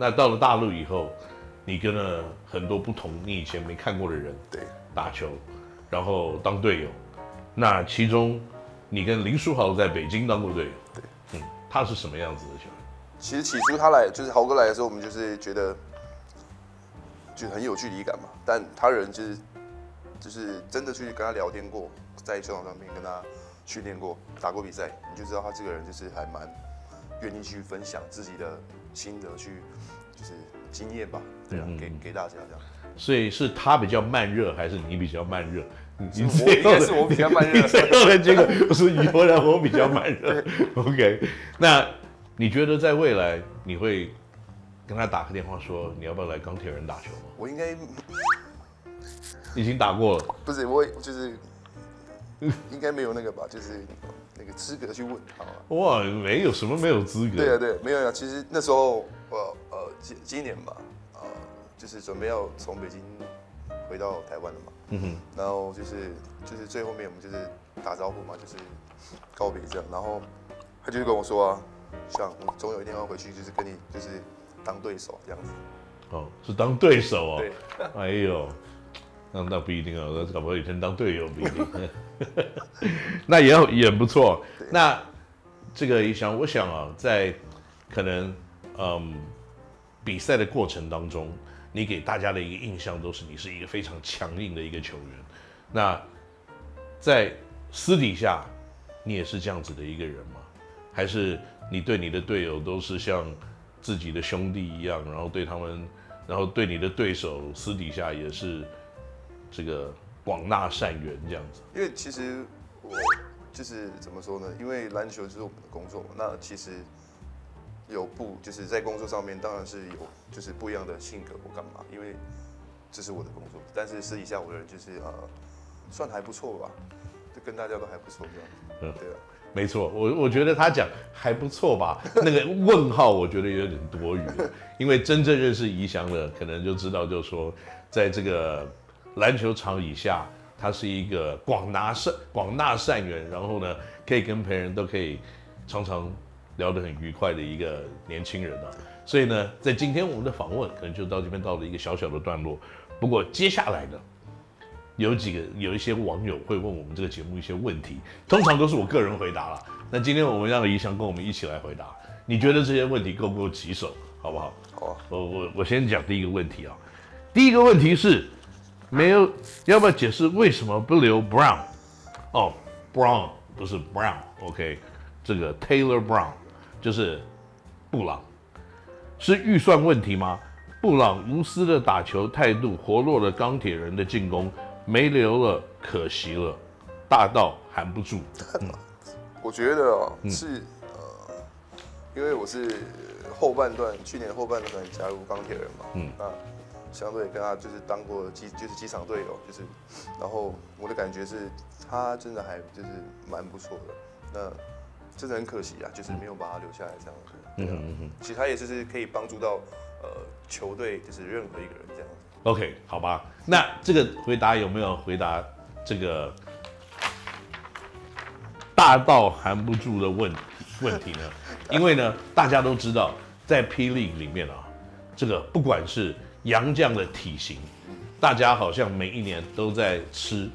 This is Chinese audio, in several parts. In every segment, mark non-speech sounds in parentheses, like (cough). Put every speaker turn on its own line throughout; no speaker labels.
那到了大陆以后，你跟了很多不同你以前没看过的人
对
打球，然后当队友。那其中，你跟林书豪在北京当过队友。
对，
嗯，他是什么样子的球员？
其实起初他来就是豪哥来的时候，我们就是觉得就很有距离感嘛。但他人就是就是真的去跟他聊天过，在球场上面跟他训练过、打过比赛，你就知道他这个人就是还蛮愿意去分享自己的心得，去就是经验吧，对啊，嗯、给给大家这样。
所以是他比较慢热，还是你比较慢热？
你最后是我比较慢热，
最后的结果是有人我比较慢热。OK，那你觉得在未来你会跟他打个电话说你要不要来钢铁人打球吗？
我应该
已经打过了。
不是，我就是应该没有那个吧，就是那个资格去问，他吗？
哇，没有什么没有资格。
对啊，对，没有呀。其实那时候呃呃今今年吧，呃就是准备要从北京回到台湾了嘛。嗯哼，然后就是就是最后面我们就是打招呼嘛，就是告别这样，然后他就跟我说啊，像我总有一天要回去，就是跟你就是当对手这样子。
哦，是当对手哦。
对。
哎呦，那那不一定啊，那搞不好以前当队友不一定。(laughs) 那也也不错。那这个一想，我想啊，在可能嗯比赛的过程当中。你给大家的一个印象都是你是一个非常强硬的一个球员，那在私底下你也是这样子的一个人吗？还是你对你的队友都是像自己的兄弟一样，然后对他们，然后对你的对手私底下也是这个广纳善缘这样子？
因为其实我就是怎么说呢？因为篮球就是我们的工作嘛，那其实。有不就是在工作上面，当然是有就是不一样的性格或干嘛，因为这是我的工作。但是私底下我的人就是呃，算还不错吧，就跟大家都还不错这样。嗯，对啊，
没错，我我觉得他讲还不错吧，那个问号我觉得有点多余，因为真正认识宜翔的，可能就知道，就是说在这个篮球场以下，他是一个广纳善广纳善缘，然后呢，可以跟别人都可以常常。聊得很愉快的一个年轻人啊，所以呢，在今天我们的访问可能就到这边到了一个小小的段落。不过接下来呢，有几个有一些网友会问我们这个节目一些问题，通常都是我个人回答了。那今天我们让宜翔跟我们一起来回答，你觉得这些问题够不够棘手？好不好？
好。
我我我先讲第一个问题啊。第一个问题是，没有要不要解释为什么不留 Brown？哦，Brown 不是 Brown，OK，这个 Taylor Brown。就是布朗，是预算问题吗？布朗无私的打球态度，活络了钢铁人的进攻，没留了，可惜了，大到含不住。
嗯、我觉得哦，是呃，因为我是后半段，去年后半段加入钢铁人嘛，嗯，那相对跟他就是当过机就是机场队友，就是，然后我的感觉是，他真的还就是蛮不错的，那。真的很可惜啊，就是没有把他留下来这样子。嗯嗯嗯，其实他也就是可以帮助到呃球队，就是任何一个人这样子。
OK，好吧，那这个回答有没有回答这个大到含不住的问 (laughs) 问题呢？因为呢，大家都知道，在霹雳里面啊，这个不管是杨将的体型，大家好像每一年都在吃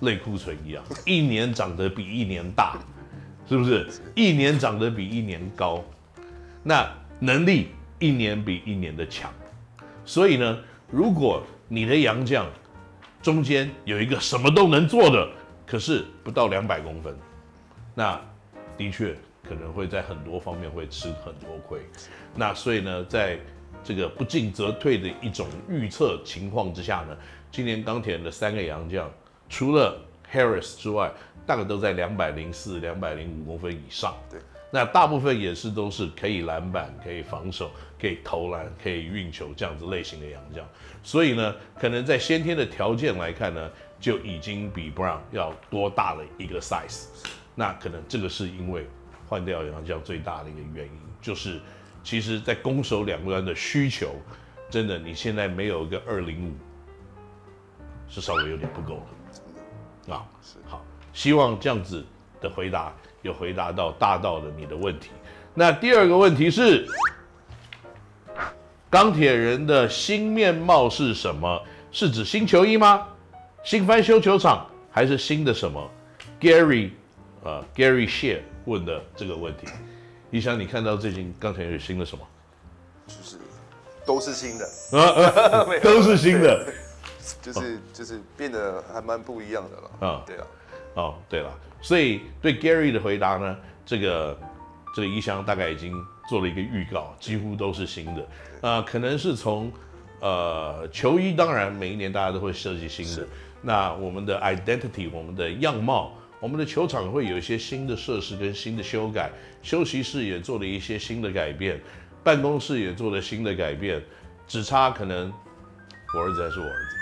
类固醇一样，一年长得比一年大。是不是一年长得比一年高？那能力一年比一年的强。所以呢，如果你的杨将中间有一个什么都能做的，可是不到两百公分，那的确可能会在很多方面会吃很多亏。那所以呢，在这个不进则退的一种预测情况之下呢，今年钢铁人的三个洋将，除了 Harris 之外，大概都在两百零四、两百零五公分以上。
对，
那大部分也是都是可以篮板、可以防守、可以投篮、可以运球这样子类型的洋将。所以呢，可能在先天的条件来看呢，就已经比 Brown 要多大了一个 size。那可能这个是因为换掉洋将最大的一个原因，就是其实在攻守两端的需求，真的你现在没有一个二零五，是稍微有点不够了。啊，是好。希望这样子的回答有回答到大道的你的问题。那第二个问题是，钢铁人的新面貌是什么？是指新球衣吗？新翻修球场还是新的什么？Gary，呃，Gary Share 问的这个问题，一翔，你看到最近钢铁人有新的什么？
就是都是新的 (laughs)
啊，都是新的，
就是就是变得还蛮不一样的了啊。对啊，
哦，对了，所以对 Gary 的回答呢，这个这个一翔大概已经做了一个预告，几乎都是新的啊，可能是从。呃，球衣当然每一年大家都会设计新的。那我们的 identity，我们的样貌，我们的球场会有一些新的设施跟新的修改，休息室也做了一些新的改变，办公室也做了新的改变，只差可能我儿子还是我儿子。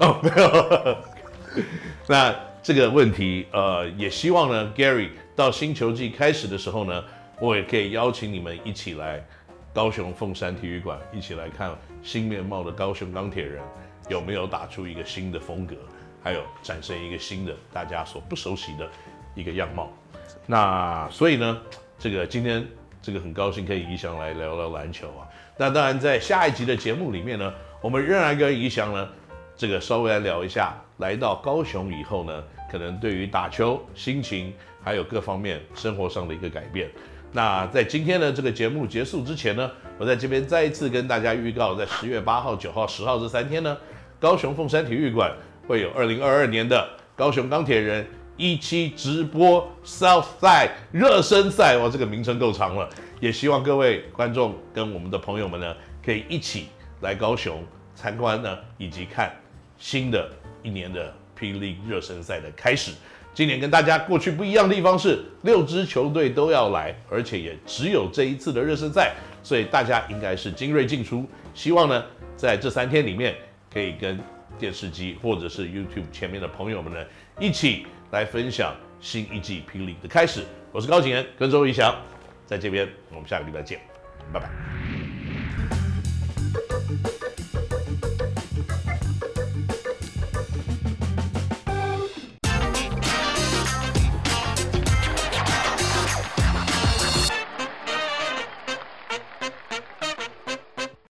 (laughs) 哦，没有。那这个问题，呃，也希望呢，Gary 到新球季开始的时候呢，我也可以邀请你们一起来。高雄凤山体育馆，一起来看新面貌的高雄钢铁人有没有打出一个新的风格，还有展现一个新的大家所不熟悉的一个样貌。那所以呢，这个今天这个很高兴可以宜翔来聊聊篮球啊。那当然在下一集的节目里面呢，我们仍然跟宜翔呢这个稍微来聊一下，来到高雄以后呢，可能对于打球心情还有各方面生活上的一个改变。那在今天的这个节目结束之前呢，我在这边再一次跟大家预告，在十月八号、九号、十号这三天呢，高雄凤山体育馆会有二零二二年的高雄钢铁人一期直播 Southside 热身赛，哇，这个名称够长了。也希望各位观众跟我们的朋友们呢，可以一起来高雄参观呢，以及看新的一年的霹雳热身赛的开始。今年跟大家过去不一样的地方是，六支球队都要来，而且也只有这一次的热身赛，所以大家应该是精锐尽出。希望呢，在这三天里面，可以跟电视机或者是 YouTube 前面的朋友们呢，一起来分享新一季霹雳的开始。我是高景言，跟周宜翔，在这边，我们下个礼拜见，拜拜。